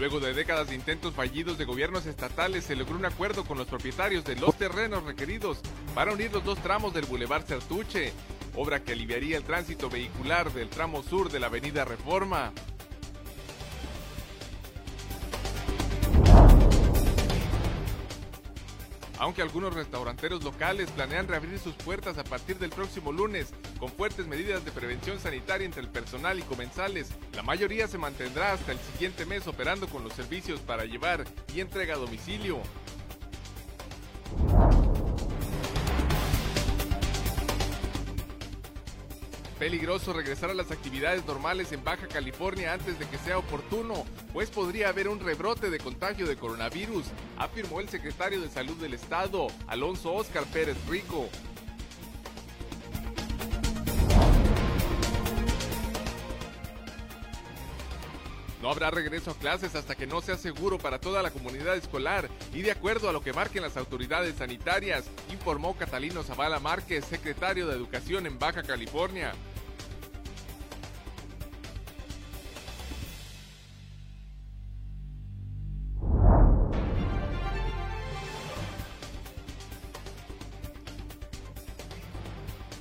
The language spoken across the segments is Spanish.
Luego de décadas de intentos fallidos de gobiernos estatales, se logró un acuerdo con los propietarios de los terrenos requeridos para unir los dos tramos del Boulevard Certuche, obra que aliviaría el tránsito vehicular del tramo sur de la Avenida Reforma. Aunque algunos restauranteros locales planean reabrir sus puertas a partir del próximo lunes con fuertes medidas de prevención sanitaria entre el personal y comensales, la mayoría se mantendrá hasta el siguiente mes operando con los servicios para llevar y entrega a domicilio. Peligroso regresar a las actividades normales en Baja California antes de que sea oportuno, pues podría haber un rebrote de contagio de coronavirus, afirmó el secretario de Salud del Estado, Alonso Oscar Pérez Rico. No habrá regreso a clases hasta que no sea seguro para toda la comunidad escolar y de acuerdo a lo que marquen las autoridades sanitarias, informó Catalino Zavala Márquez, secretario de Educación en Baja California.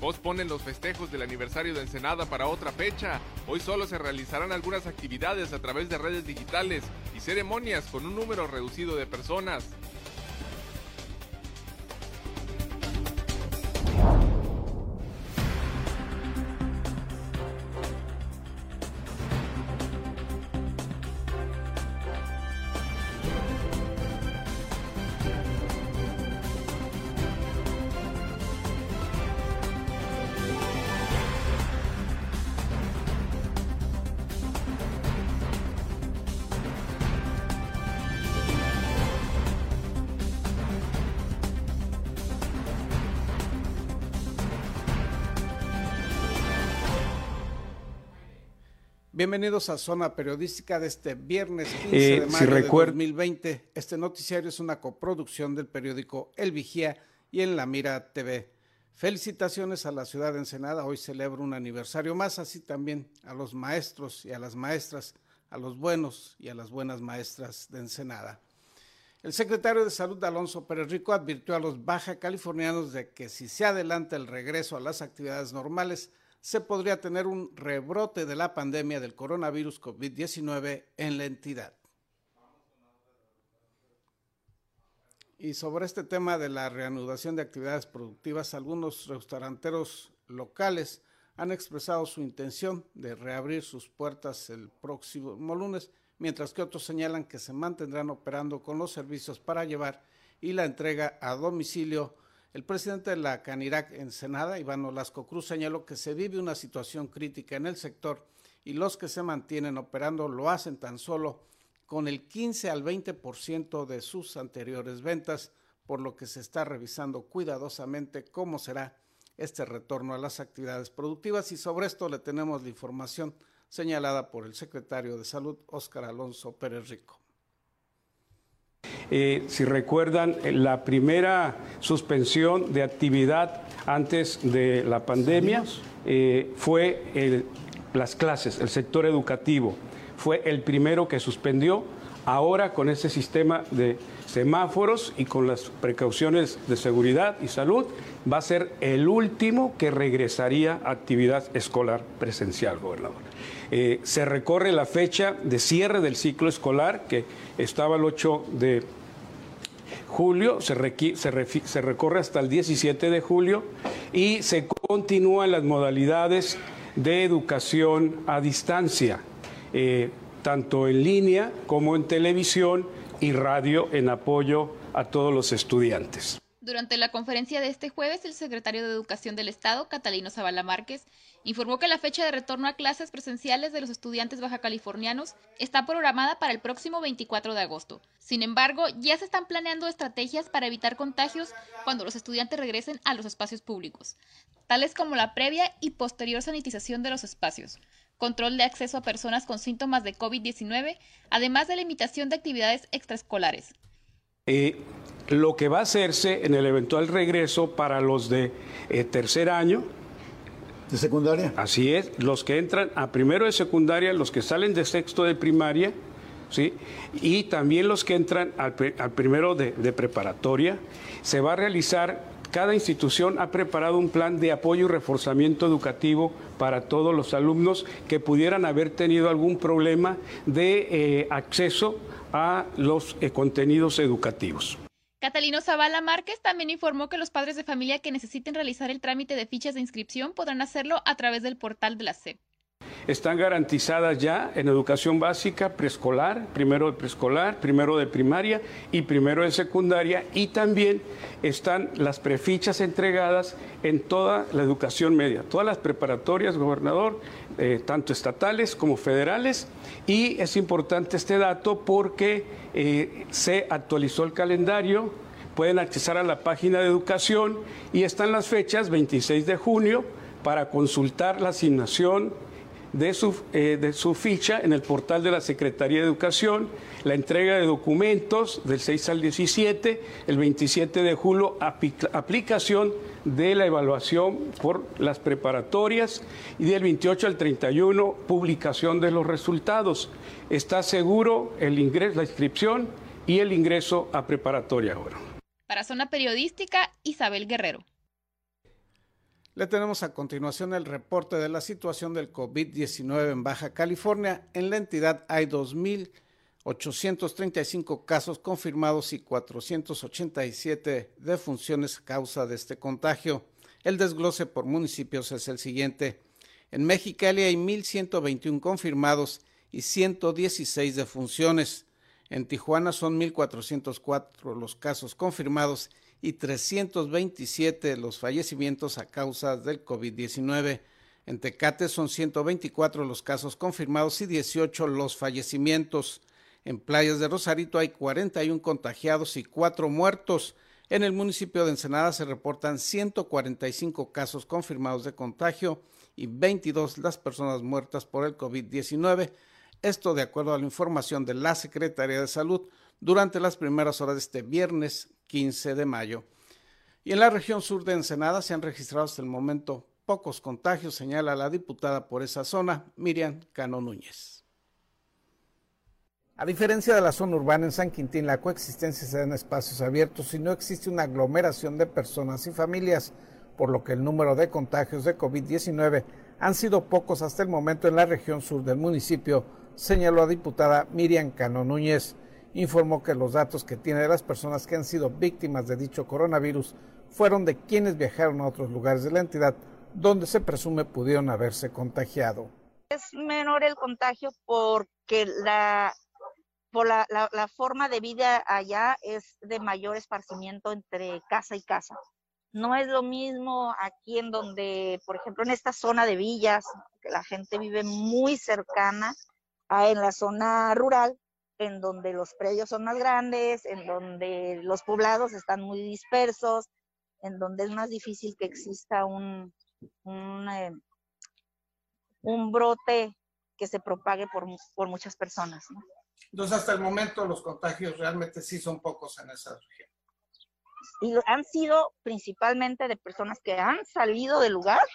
Posponen los festejos del aniversario de Ensenada para otra fecha. Hoy solo se realizarán algunas actividades a través de redes digitales y ceremonias con un número reducido de personas. Bienvenidos a Zona Periodística de este viernes 15 eh, de mayo de 2020. Este noticiario es una coproducción del periódico El Vigía y en La Mira TV. Felicitaciones a la ciudad de Ensenada. Hoy celebra un aniversario más, así también a los maestros y a las maestras, a los buenos y a las buenas maestras de Ensenada. El secretario de Salud, Alonso Pérez Rico, advirtió a los baja californianos de que si se adelanta el regreso a las actividades normales, se podría tener un rebrote de la pandemia del coronavirus COVID-19 en la entidad. Y sobre este tema de la reanudación de actividades productivas, algunos restauranteros locales han expresado su intención de reabrir sus puertas el próximo lunes, mientras que otros señalan que se mantendrán operando con los servicios para llevar y la entrega a domicilio el presidente de la Canirac en Senada, Iván Olasco Cruz, señaló que se vive una situación crítica en el sector y los que se mantienen operando lo hacen tan solo con el 15 al 20% de sus anteriores ventas, por lo que se está revisando cuidadosamente cómo será este retorno a las actividades productivas y sobre esto le tenemos la información señalada por el secretario de Salud, Óscar Alonso Pérez Rico. Eh, si recuerdan, la primera suspensión de actividad antes de la pandemia eh, fue las clases, el sector educativo. Fue el primero que suspendió. Ahora con este sistema de semáforos y con las precauciones de seguridad y salud, va a ser el último que regresaría a actividad escolar presencial, gobernador. Eh, se recorre la fecha de cierre del ciclo escolar, que estaba el 8 de julio, se, se, recorre hasta el 17 de julio y se continúan las modalidades de educación a distancia, eh, tanto en línea como en televisión y radio en apoyo a todos los estudiantes. Durante la conferencia de este jueves, el secretario de Educación del Estado, Catalino Zavala Márquez, informó que la fecha de retorno a clases presenciales de los estudiantes baja californianos está programada para el próximo 24 de agosto. Sin embargo, ya se están planeando estrategias para evitar contagios cuando los estudiantes regresen a los espacios públicos, tales como la previa y posterior sanitización de los espacios, control de acceso a personas con síntomas de COVID-19, además de limitación de actividades extraescolares. Eh, lo que va a hacerse en el eventual regreso para los de eh, tercer año, ¿De secundaria? Así es, los que entran a primero de secundaria, los que salen de sexto de primaria, ¿sí? Y también los que entran al, primero de, de preparatoria, se va a realizar cada institución ha preparado un plan de apoyo y reforzamiento educativo para todos los alumnos que pudieran haber tenido algún problema de eh, acceso a los eh, contenidos educativos. Catalino Zavala Márquez también informó que los padres de familia que necesiten realizar el trámite de fichas de inscripción podrán hacerlo a través del portal de la SEP. Están garantizadas ya en educación básica, preescolar, primero de preescolar, primero de primaria y primero de secundaria y también están las prefichas entregadas en toda la educación media, todas las preparatorias, gobernador, eh, tanto estatales como federales y es importante este dato porque eh, se actualizó el calendario, pueden accesar a la página de educación y están las fechas 26 de junio para consultar la asignación de su, eh, de su ficha en el portal de la Secretaría de Educación, la entrega de documentos del 6 al 17, el 27 de julio aplicación de la evaluación por las preparatorias y del 28 al 31 publicación de los resultados. Está seguro el ingreso, la inscripción y el ingreso a preparatoria ahora. Para Zona Periodística, Isabel Guerrero. Le tenemos a continuación el reporte de la situación del COVID-19 en Baja California. En la entidad hay 2.835 casos confirmados y 487 defunciones a causa de este contagio. El desglose por municipios es el siguiente. En Mexicali hay 1.121 confirmados y 116 defunciones. En Tijuana son 1.404 los casos confirmados y 327 los fallecimientos a causa del COVID-19. En Tecate son 124 los casos confirmados y 18 los fallecimientos. En Playas de Rosarito hay 41 contagiados y 4 muertos. En el municipio de Ensenada se reportan 145 casos confirmados de contagio y 22 las personas muertas por el COVID-19. Esto de acuerdo a la información de la Secretaría de Salud durante las primeras horas de este viernes 15 de mayo. Y en la región sur de Ensenada se han registrado hasta el momento pocos contagios, señala la diputada por esa zona, Miriam Cano Núñez. A diferencia de la zona urbana en San Quintín, la coexistencia se da en espacios abiertos y no existe una aglomeración de personas y familias, por lo que el número de contagios de COVID-19 han sido pocos hasta el momento en la región sur del municipio, señaló la diputada Miriam Cano Núñez informó que los datos que tiene de las personas que han sido víctimas de dicho coronavirus fueron de quienes viajaron a otros lugares de la entidad donde se presume pudieron haberse contagiado. Es menor el contagio porque la, por la, la, forma de vida allá es de mayor esparcimiento entre casa y casa. No es lo mismo aquí en donde, por ejemplo, en esta zona de villas, que la gente vive muy cercana, a en la zona rural, en donde los predios son más grandes, en donde los poblados están muy dispersos, en donde es más difícil que exista un, un, eh, brote que se propague por, por muchas personas. Entonces, hasta el momento los contagios realmente sí son pocos en esa región. Y han sido principalmente de personas que han salido del lugar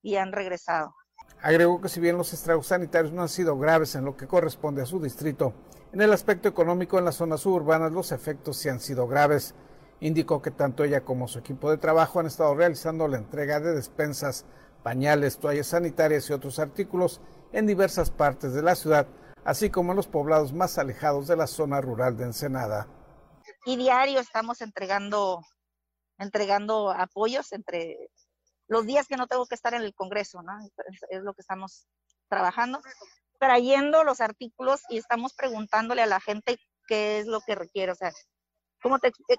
y han regresado. Agregó que si bien los estragos sanitarios no han sido graves en lo que corresponde a su distrito, en el aspecto económico en las zonas suburbanas los efectos sí han sido graves. Indicó que tanto ella como su equipo de trabajo han estado realizando la entrega de despensas, pañales, toallas sanitarias y otros artículos en diversas partes de la ciudad, así como en los poblados más alejados de la zona rural de Ensenada. Y diario estamos entregando, entregando apoyos entre los días que no tengo que estar en el Congreso, ¿no? es lo que estamos trabajando trayendo los artículos y estamos preguntándole a la gente qué es lo que requiere. O sea, como te, eh,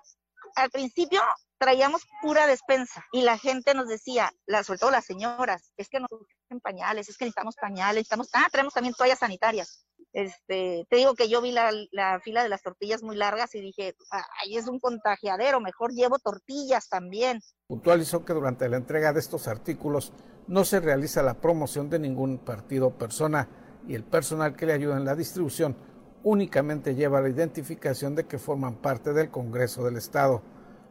al principio traíamos pura despensa y la gente nos decía, la, sobre todo las señoras, es que nos urgen pañales, es que necesitamos pañales, necesitamos, ah, traemos también toallas sanitarias. Este, te digo que yo vi la, la fila de las tortillas muy largas y dije, ahí es un contagiadero, mejor llevo tortillas también. Puntualizó que durante la entrega de estos artículos no se realiza la promoción de ningún partido o persona y el personal que le ayuda en la distribución únicamente lleva la identificación de que forman parte del Congreso del Estado.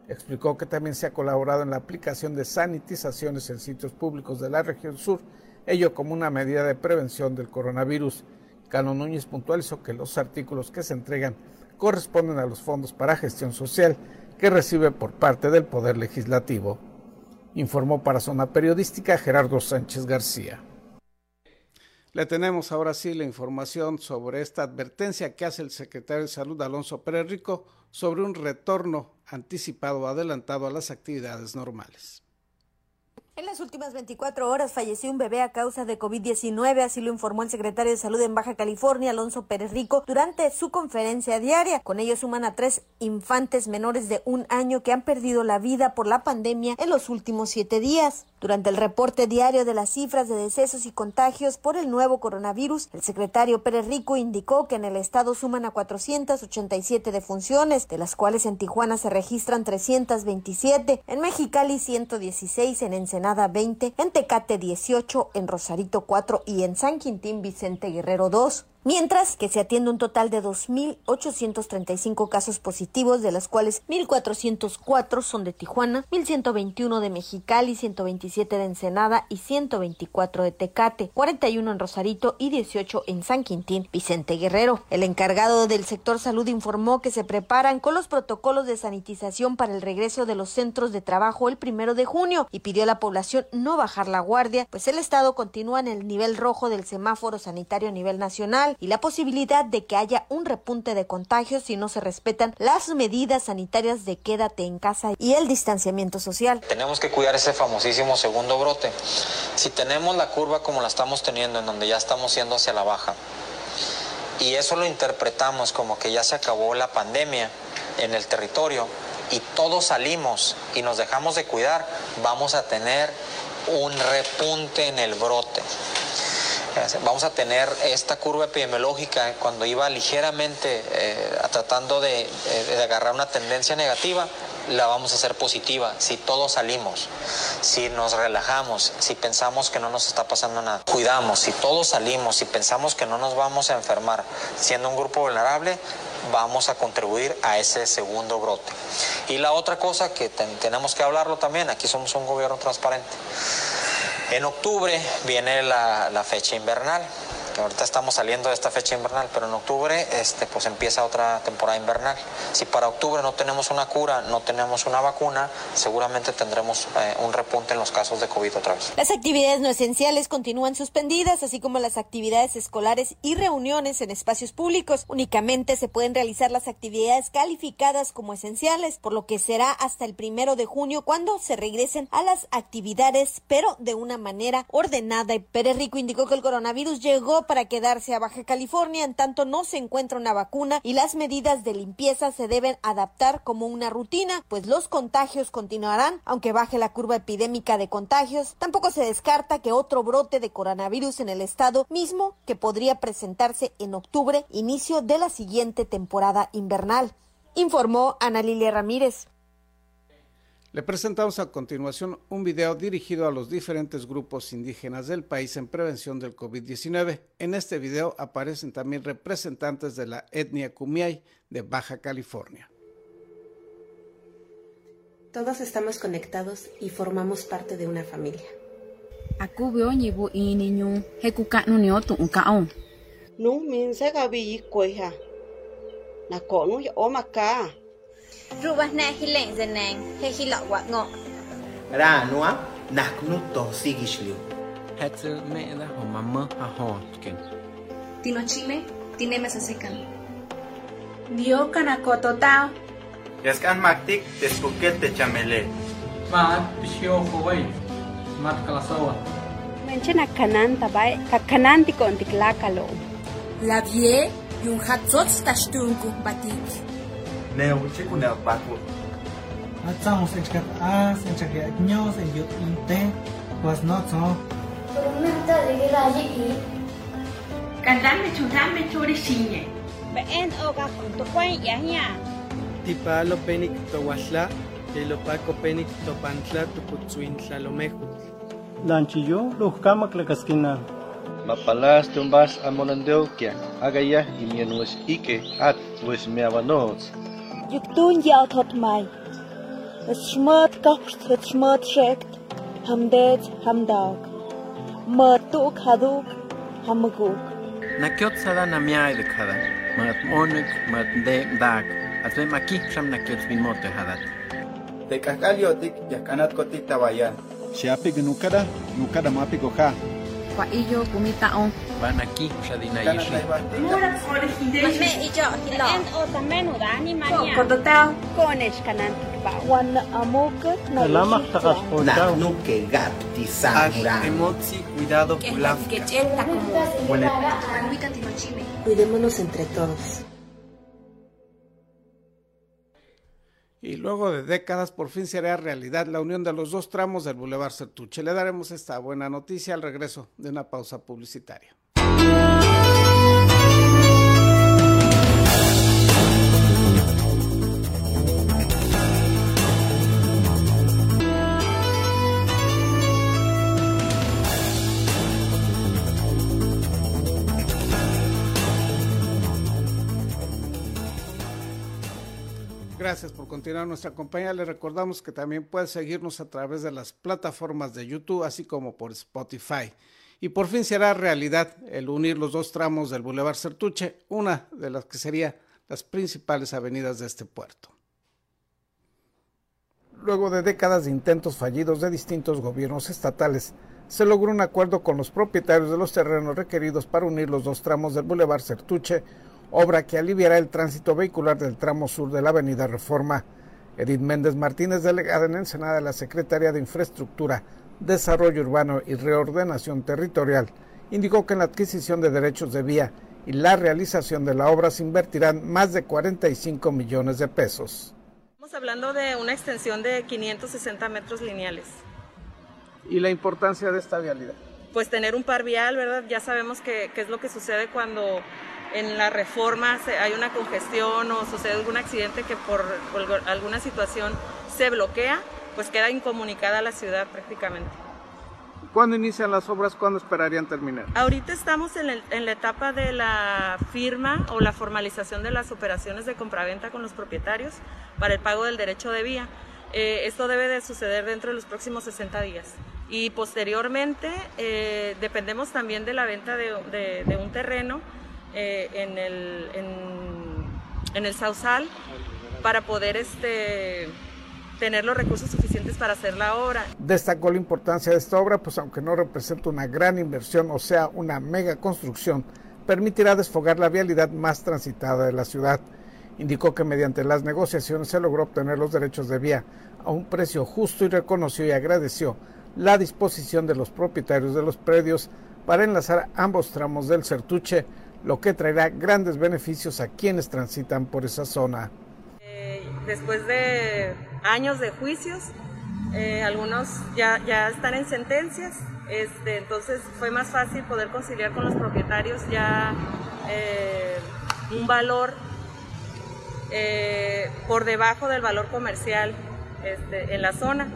Explicó que también se ha colaborado en la aplicación de sanitizaciones en sitios públicos de la región sur, ello como una medida de prevención del coronavirus. Cano Núñez puntualizó que los artículos que se entregan corresponden a los fondos para gestión social que recibe por parte del Poder Legislativo. Informó para Zona Periodística Gerardo Sánchez García. Le tenemos ahora sí la información sobre esta advertencia que hace el secretario de Salud Alonso Pérez Rico sobre un retorno anticipado o adelantado a las actividades normales. En las últimas 24 horas falleció un bebé a causa de COVID-19, así lo informó el secretario de Salud en Baja California, Alonso Pérez Rico, durante su conferencia diaria. Con ello suman a tres infantes menores de un año que han perdido la vida por la pandemia en los últimos siete días. Durante el reporte diario de las cifras de decesos y contagios por el nuevo coronavirus, el secretario Pérez Rico indicó que en el estado suman a 487 defunciones, de las cuales en Tijuana se registran 327, en Mexicali 116, en Ensenada 20, en Tecate 18, en Rosarito 4 y en San Quintín Vicente Guerrero 2 mientras que se atiende un total de 2.835 casos positivos, de los cuales 1.404 son de Tijuana, 1.121 de Mexicali, 127 de Ensenada y 124 de Tecate, 41 en Rosarito y 18 en San Quintín, Vicente Guerrero. El encargado del sector salud informó que se preparan con los protocolos de sanitización para el regreso de los centros de trabajo el primero de junio y pidió a la población no bajar la guardia, pues el estado continúa en el nivel rojo del semáforo sanitario a nivel nacional y la posibilidad de que haya un repunte de contagios si no se respetan las medidas sanitarias de quédate en casa y el distanciamiento social. Tenemos que cuidar ese famosísimo segundo brote. Si tenemos la curva como la estamos teniendo, en donde ya estamos yendo hacia la baja, y eso lo interpretamos como que ya se acabó la pandemia en el territorio y todos salimos y nos dejamos de cuidar, vamos a tener un repunte en el brote. Vamos a tener esta curva epidemiológica cuando iba ligeramente eh, tratando eh, de, agarrar una tendencia negativa, la vamos a hacer positiva si todos salimos, si nos relajamos, si pensamos que no nos está pasando nada. Cuidamos, si todos salimos, si pensamos que no nos vamos a enfermar siendo un grupo vulnerable, vamos a contribuir a ese segundo brote. Y la otra cosa que tenemos que hablarlo también, aquí somos un gobierno transparente. En octubre viene la, fecha invernal ahorita estamos saliendo de esta fecha invernal, pero en octubre este, pues empieza otra temporada invernal. Si para octubre no tenemos una cura, no tenemos una vacuna, seguramente tendremos eh, un repunte en los casos de COVID otra vez. Las actividades no esenciales continúan suspendidas, así como las actividades escolares y reuniones en espacios públicos. Únicamente se pueden realizar las actividades calificadas como esenciales, por lo que será hasta el primero de junio cuando se regresen a las actividades, pero de una manera ordenada. Y Pérez Rico indicó que el coronavirus llegó para quedarse a Baja California en tanto no se encuentra una vacuna y las medidas de limpieza se deben adaptar como una rutina, pues los contagios continuarán, aunque baje la curva epidémica de contagios. Tampoco se descarta que otro brote de coronavirus en el estado mismo que podría presentarse en octubre, inicio de la siguiente temporada invernal, informó Ana Lilia Ramírez. Le presentamos a continuación un video dirigido a los diferentes grupos indígenas del país en prevención del COVID-19. En este video aparecen también representantes de la etnia Kumiai de Baja California. Todos estamos conectados y formamos parte de una familia. rubas na hilen zeneng he hilak wat ngok. Ra nua nak nu to sigish liu. Hetu me la ho oh, mama ha hotken. Tino chime tine mesa sekan. Dio kanako totao. Yes kan maktik tesuket te chamele. Ma pishio hoi. Mat kalasawa. Menche na kanan tabai ka kanan tikon tiklakalo. La vie yung hatzot tashtun kubatik. batik. Neo chiku neo paku. Atsamos en chkat as, en chkat ños, en yut inte, pues no so. Tormenta de graji i. Kandan me chudan me chori shiñe. Been oga junto kwan yahya. Tipa lo penik to wasla, y lo paco penik to pantla tu kutsuintla lo mejut. Lanchillo, lo kama klakaskina. Mapalas tumbas amonandeo kia, agaya y mienues ike at pues me Jöktun játhat mig. Het smert kapt, het smert schrikt. Ham deed, ham daug. Mert ook haduk, ham goek. Nakiot sada namiai de kada. Mert onik, mert de dag. Als we maar kiekram nakiot bin motte hadat. Tekakal yotik, yakanat kotik tawayan. Siapig nukada, nukada mapig oha. Kwa iyo kumita on. Van aquí, shadina ishi. Mame iyo hilo. En o tamen udani mania. Kototao. Konesh kanan tikba. Wan amoka na Salamat takas po daw. Naknuke gapti samura. Emotzi, cuidado, pulaf. Quechenta como. Bueno. Manwika tinochime. Cuidémonos entre todos. Luego de décadas por fin será realidad la unión de los dos tramos del Boulevard Sertuche. Le daremos esta buena noticia al regreso de una pausa publicitaria. Gracias por continuar nuestra compañía. Le recordamos que también puede seguirnos a través de las plataformas de YouTube, así como por Spotify. Y por fin será realidad el unir los dos tramos del Boulevard Sertuche, una de las que sería las principales avenidas de este puerto. Luego de décadas de intentos fallidos de distintos gobiernos estatales, se logró un acuerdo con los propietarios de los terrenos requeridos para unir los dos tramos del Boulevard Sertuche, obra que aliviará el tránsito vehicular del tramo sur de la Avenida Reforma. Edith Méndez Martínez, delegada en Ensenada de la Secretaría de Infraestructura, Desarrollo Urbano y Reordenación Territorial, indicó que en la adquisición de derechos de vía y la realización de la obra se invertirán más de 45 millones de pesos. Estamos hablando de una extensión de 560 metros lineales. ¿Y la importancia de esta vialidad? Pues tener un par vial, ¿verdad? Ya sabemos qué es lo que sucede cuando en la reforma hay una congestión o sucede algún accidente que por, alguna situación se bloquea, pues queda incomunicada la ciudad prácticamente. ¿Cuándo inician las obras? ¿Cuándo esperarían terminar? Ahorita estamos en, el, en, la etapa de la firma o la formalización de las operaciones de compraventa con los propietarios para el pago del derecho de vía. Eh, esto debe de suceder dentro de los próximos 60 días. Y posteriormente eh, dependemos también de la venta de, de, de un terreno eh, en, el, en, el Sausal para poder este, tener los recursos suficientes para hacer la obra. Destacó la importancia de esta obra, pues aunque no representa una gran inversión, o sea, una mega construcción, permitirá desfogar la vialidad más transitada de la ciudad. Indicó que mediante las negociaciones se logró obtener los derechos de vía a un precio justo y reconoció y agradeció la disposición de los propietarios de los predios para enlazar ambos tramos del Certuche lo que traerá grandes beneficios a quienes transitan por esa zona. Eh, después de años de juicios, eh, algunos ya, ya están en sentencias, este, entonces fue más fácil poder conciliar con los propietarios ya eh, un valor por debajo del valor comercial este, en la zona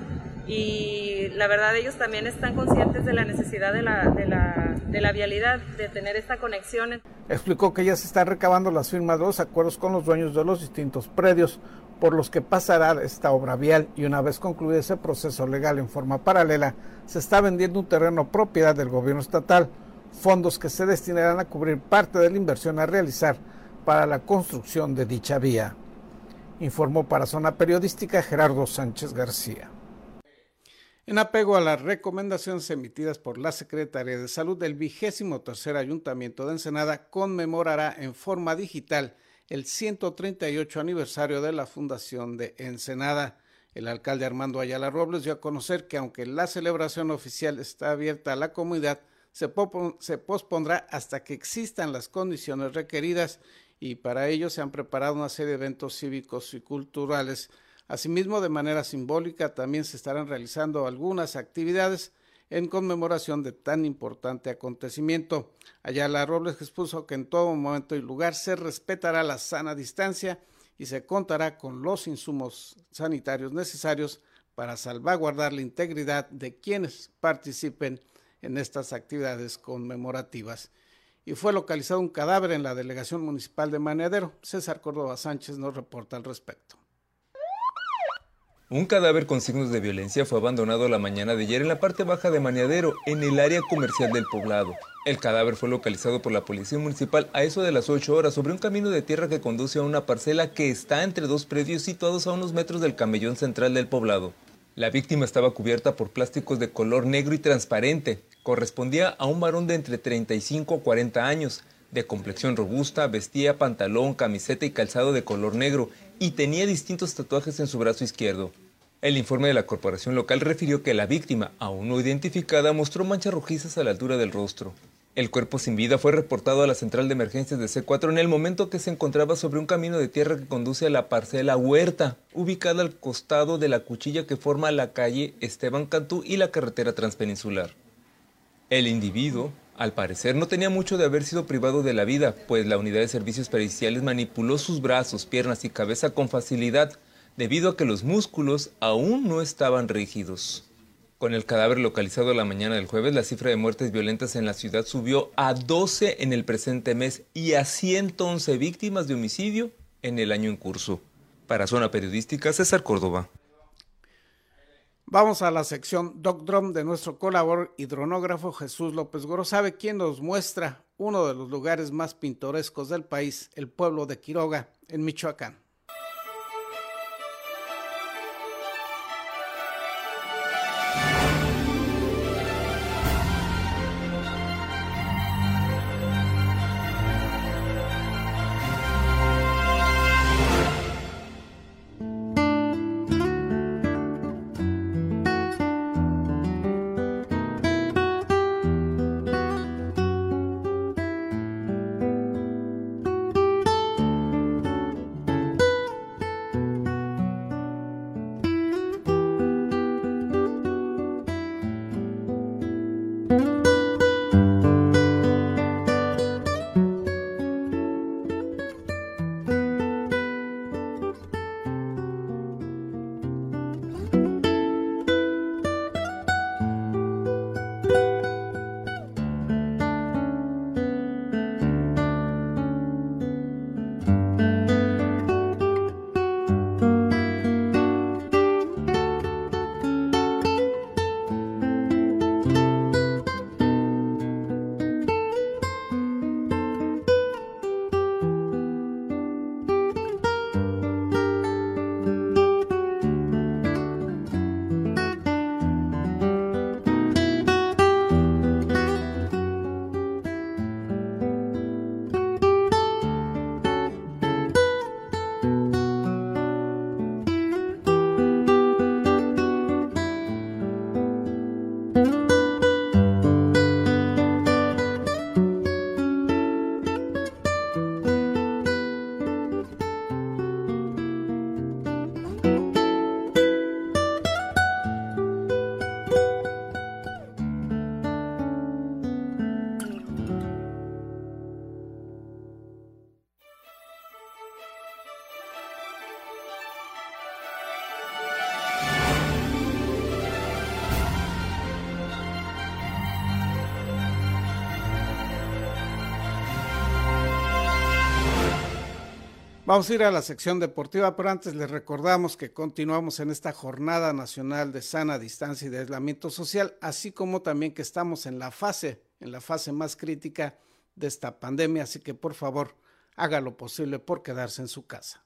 y la verdad ellos también están conscientes de la necesidad de la, vialidad, de tener esta conexión. Explicó que ya se están recabando las firmas de los acuerdos con los dueños de los distintos predios por los que pasará esta obra vial y una vez concluido ese proceso legal en forma paralela, se está vendiendo un terreno propiedad del gobierno estatal, fondos que se destinarán a cubrir parte de la inversión a realizar para la construcción de dicha vía. Informó para Zona Periodística Gerardo Sánchez García. En apego a las recomendaciones emitidas por la Secretaría de Salud, el vigésimo tercer Ayuntamiento de Ensenada conmemorará en forma digital el 138 aniversario de la Fundación de Ensenada. El alcalde Armando Ayala Robles dio a conocer que aunque la celebración oficial está abierta a la comunidad, se, se pospondrá hasta que existan las condiciones requeridas y para ello se han preparado una serie de eventos cívicos y culturales Asimismo, de manera simbólica, también se estarán realizando algunas actividades en conmemoración de tan importante acontecimiento. Ayala Robles expuso que en todo momento y lugar se respetará la sana distancia y se contará con los insumos sanitarios necesarios para salvaguardar la integridad de quienes participen en estas actividades conmemorativas. Y fue localizado un cadáver en la delegación municipal de Maneadero. César Córdoba Sánchez nos reporta al respecto. Un cadáver con signos de violencia fue abandonado la mañana de ayer en la parte baja de Maniadero, en el área comercial del poblado. El cadáver fue localizado por la policía municipal a eso de las 8 horas sobre un camino de tierra que conduce a una parcela que está entre dos predios situados a unos metros del camellón central del poblado. La víctima estaba cubierta por plásticos de color negro y transparente. Correspondía a un varón de entre 35 a 40 años, de complexión robusta, vestía pantalón, camiseta y calzado de color negro y tenía distintos tatuajes en su brazo izquierdo. El informe de la corporación local refirió que la víctima, aún no identificada, mostró manchas rojizas a la altura del rostro. El cuerpo sin vida fue reportado a la central de emergencias de C4 en el momento que se encontraba sobre un camino de tierra que conduce a la parcela Huerta, ubicada al costado de la cuchilla que forma la calle Esteban Cantú y la carretera transpeninsular. El individuo, al parecer, no tenía mucho de haber sido privado de la vida, pues la unidad de servicios periciales manipuló sus brazos, piernas y cabeza con facilidad, debido a que los músculos aún no estaban rígidos. Con el cadáver localizado la mañana del jueves, la cifra de muertes violentas en la ciudad subió a 12 en el presente mes y a 111 víctimas de homicidio en el año en curso. Para Zona Periodística, César Córdoba. Vamos a la sección Doc Drum de nuestro colaborador hidronógrafo Jesús López Gorosabe, quien nos muestra uno de los lugares más pintorescos del país, el pueblo de Quiroga, en Michoacán. Vamos a ir a la sección deportiva, pero antes les recordamos que continuamos en esta jornada nacional de sana distancia y de aislamiento social, así como también que estamos en la fase, en la fase más crítica de esta pandemia, así que por favor haga lo posible por quedarse en su casa.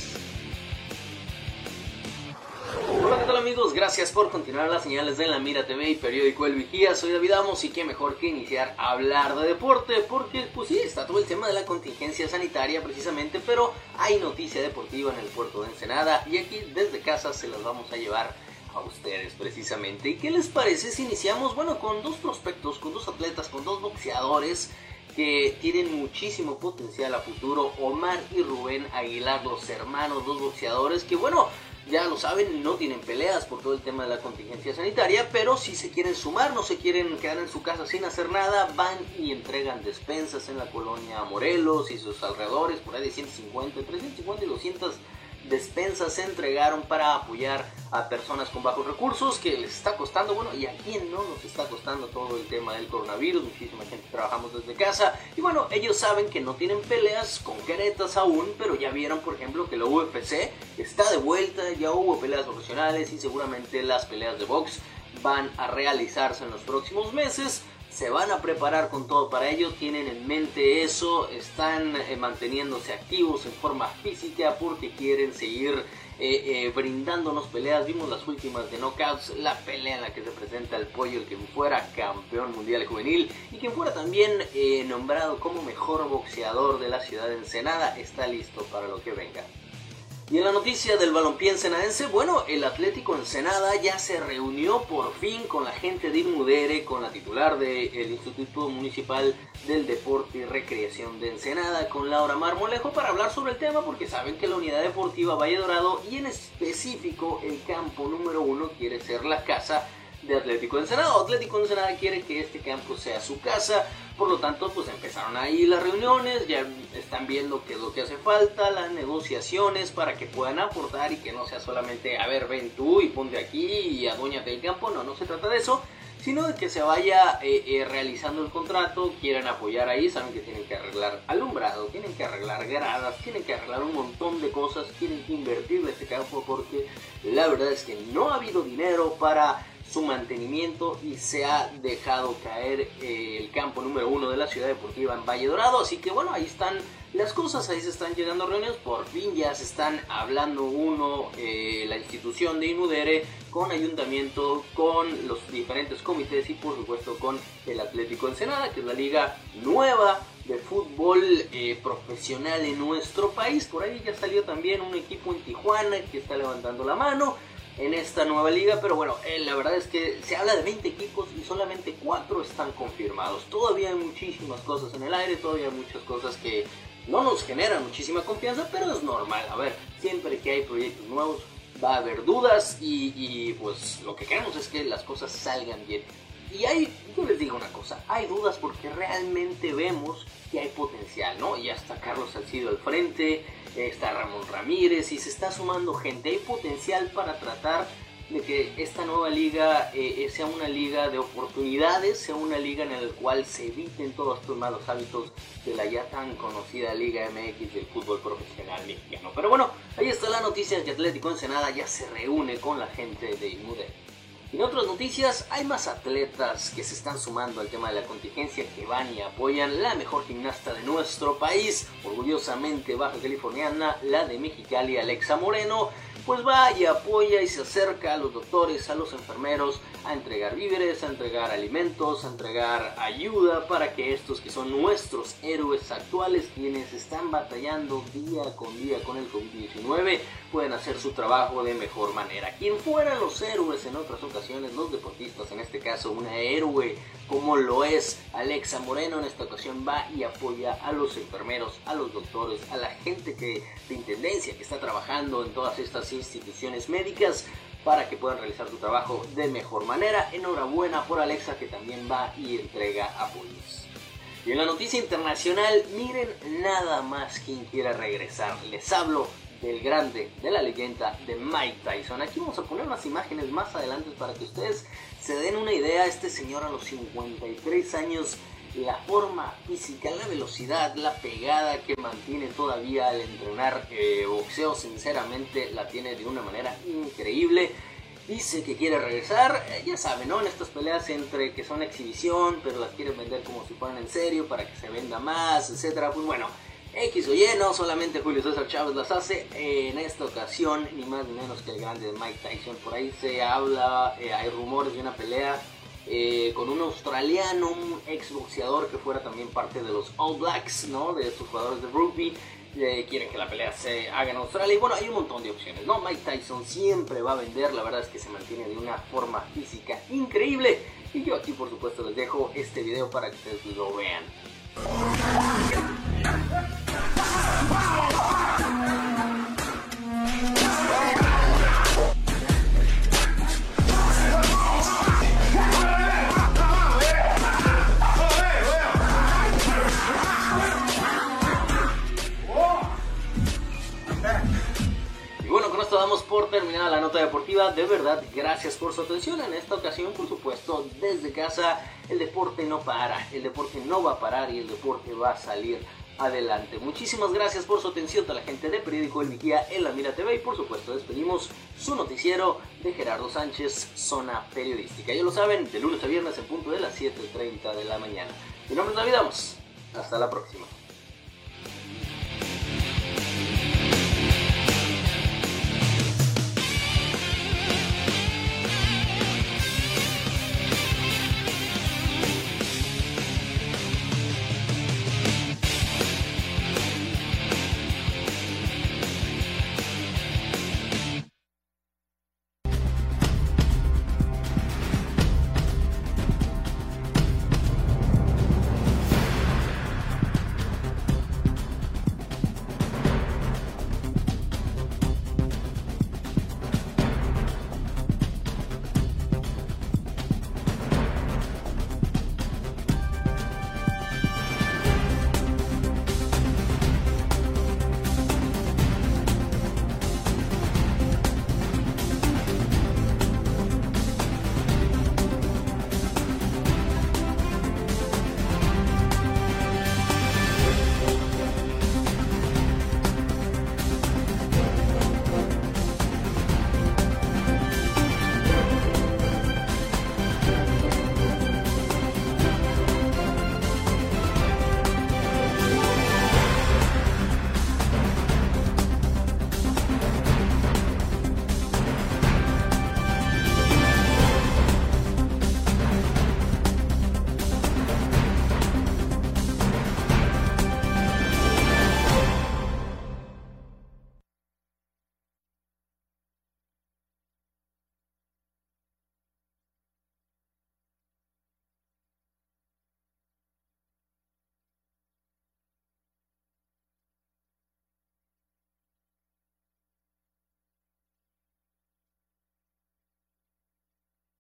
Amigos? Gracias por continuar las señales de La Mira TV y periódico El Vigía. Soy David Amos y qué mejor que iniciar a hablar de deporte porque pues sí, está todo el tema de la contingencia sanitaria precisamente, pero hay noticia deportiva en el puerto de Ensenada y aquí desde casa se las vamos a llevar a ustedes precisamente. ¿Y qué les parece si iniciamos, bueno, con dos prospectos, con dos atletas, con dos boxeadores que tienen muchísimo potencial a futuro? Omar y Rubén Aguilar, los hermanos, dos boxeadores que, bueno, ya lo saben, no tienen peleas por todo el tema de la contingencia sanitaria, pero si se quieren sumar, no se quieren quedar en su casa sin hacer nada, van y entregan despensas en la colonia Morelos y sus alrededores, por ahí de 150, entre 150 y 200 despensas se entregaron para apoyar a personas con bajos recursos que les está costando, bueno, y a quién no nos está costando todo el tema del coronavirus, muchísima gente trabajamos desde casa y bueno, ellos saben que no tienen peleas concretas aún, pero ya vieron por ejemplo que la UFC está de vuelta, ya hubo peleas profesionales y seguramente las peleas de box van a realizarse en los próximos meses se van a preparar con todo para ello, tienen en mente eso, están eh, manteniéndose activos en forma física porque quieren seguir eh, eh, brindándonos peleas. Vimos las últimas de Knockouts, la pelea en la que se presenta el pollo, el que fuera campeón mundial juvenil y quien fuera también nombrado como mejor boxeador de la ciudad de Ensenada, está listo para lo que venga. Y en la noticia del balompié ensenadense, bueno, el Atlético Ensenada ya se reunió por fin con la gente de Inmudere, con la titular del Instituto Municipal del Deporte y Recreación de Ensenada, con Laura Marmolejo, para hablar sobre el tema, porque saben que la unidad deportiva Valle Dorado y en específico el campo número uno quiere ser la casa de Atlético Ensenada. Atlético Ensenada quiere que este campo sea su casa, por lo tanto, pues empezaron ahí las reuniones, ya están viendo qué es lo que hace falta, las negociaciones para que puedan aportar y que no sea solamente, a ver, ven tú y ponte aquí y adúñate el campo, no, no se trata de eso, sino de que se vaya eh, eh, realizando el contrato, quieran apoyar ahí, saben que tienen que arreglar alumbrado, tienen que arreglar gradas, tienen que arreglar un montón de cosas, tienen que invertir este campo porque la verdad es que no ha habido dinero para su mantenimiento y se ha dejado caer eh, el campo número uno de la ciudad deportiva en Valle Dorado. Así que bueno, ahí están las cosas, ahí se están llegando reuniones, por fin ya se están hablando uno, eh, la institución de Inudere, con ayuntamiento, con los diferentes comités y por supuesto con el Atlético Ensenada, que es la liga nueva de fútbol eh, profesional en nuestro país. Por ahí ya salió también un equipo en Tijuana que está levantando la mano en esta nueva liga, pero bueno, eh, la verdad es que se habla de 20 equipos y solamente 4 están confirmados. Todavía hay muchísimas cosas en el aire, todavía hay muchas cosas que no nos generan muchísima confianza, pero es normal. A ver, siempre que hay proyectos nuevos va a haber dudas y, y pues lo que queremos es que las cosas salgan bien. Y hay, yo les digo una cosa, hay dudas porque realmente vemos que hay potencial, ¿no? Ya está Carlos Salcido al frente, está Ramón Ramírez y se está sumando gente. Hay potencial para tratar de que esta nueva liga eh, sea una liga de oportunidades, sea una liga en la cual se eviten todos estos malos hábitos de la ya tan conocida Liga MX del fútbol profesional mexicano. Pero bueno, ahí está la noticia de que Atlético Ensenada ya se reúne con la gente de Inmude. En otras noticias, hay más atletas que se están sumando al tema de la contingencia que van y apoyan la mejor gimnasta de nuestro país, orgullosamente baja californiana, la de Mexicali, Alexa Moreno, pues va y apoya y se acerca a los doctores, a los enfermeros, a entregar víveres, a entregar alimentos, a entregar ayuda para que estos que son nuestros héroes actuales, quienes están batallando día con día con el COVID-19, puedan hacer su trabajo de mejor manera. Quien fueran los héroes en otras ocasiones, los deportistas, en este caso una héroe como lo es Alexa Moreno, en esta ocasión va y apoya a los enfermeros, a los doctores, a la gente que, de intendencia que está trabajando en todas estas instituciones médicas para que puedan realizar su trabajo de mejor manera. Enhorabuena por Alexa que también va y entrega apoyos. Y en la noticia internacional, miren nada más quien quiera regresar. Les hablo del grande, de la leyenda de Mike Tyson. Aquí vamos a poner unas imágenes más adelante para que ustedes se den una idea. Este señor a los 53 años, la forma física, la velocidad, la pegada que mantiene todavía al entrenar eh, boxeo, sinceramente la tiene de una manera increíble. Dice que quiere regresar, eh, ya saben, ¿no? En estas peleas entre que son exhibición, pero las quieren vender como si fueran en serio para que se venda más, etcétera. Pues bueno, X o Y, no solamente Julio César Chávez las hace, en esta ocasión, ni más ni menos que el grande Mike Tyson. Por ahí se habla, eh, hay rumores de una pelea eh, con un australiano, un ex boxeador que fuera también parte de los All Blacks, ¿no? De estos jugadores de rugby. eh, quieren que la pelea se haga en Australia. Y bueno, hay un montón de opciones, ¿no? Mike Tyson siempre va a vender, la verdad es que se mantiene de una forma física increíble. Y yo aquí, por supuesto, les dejo este video para que ustedes lo vean. Por terminada la nota deportiva. De verdad, gracias por su atención. En esta ocasión, por supuesto, desde casa, el deporte no para, el deporte no va a parar y el deporte va a salir adelante. Muchísimas gracias por su atención a la gente de Periódico El Vigía en la Mira TV y por supuesto despedimos su noticiero de Gerardo Sánchez, Zona Periodística. Ya lo saben, de lunes a viernes en punto de las 7.30 de la mañana. Mi nombre es David Amos. Hasta la próxima.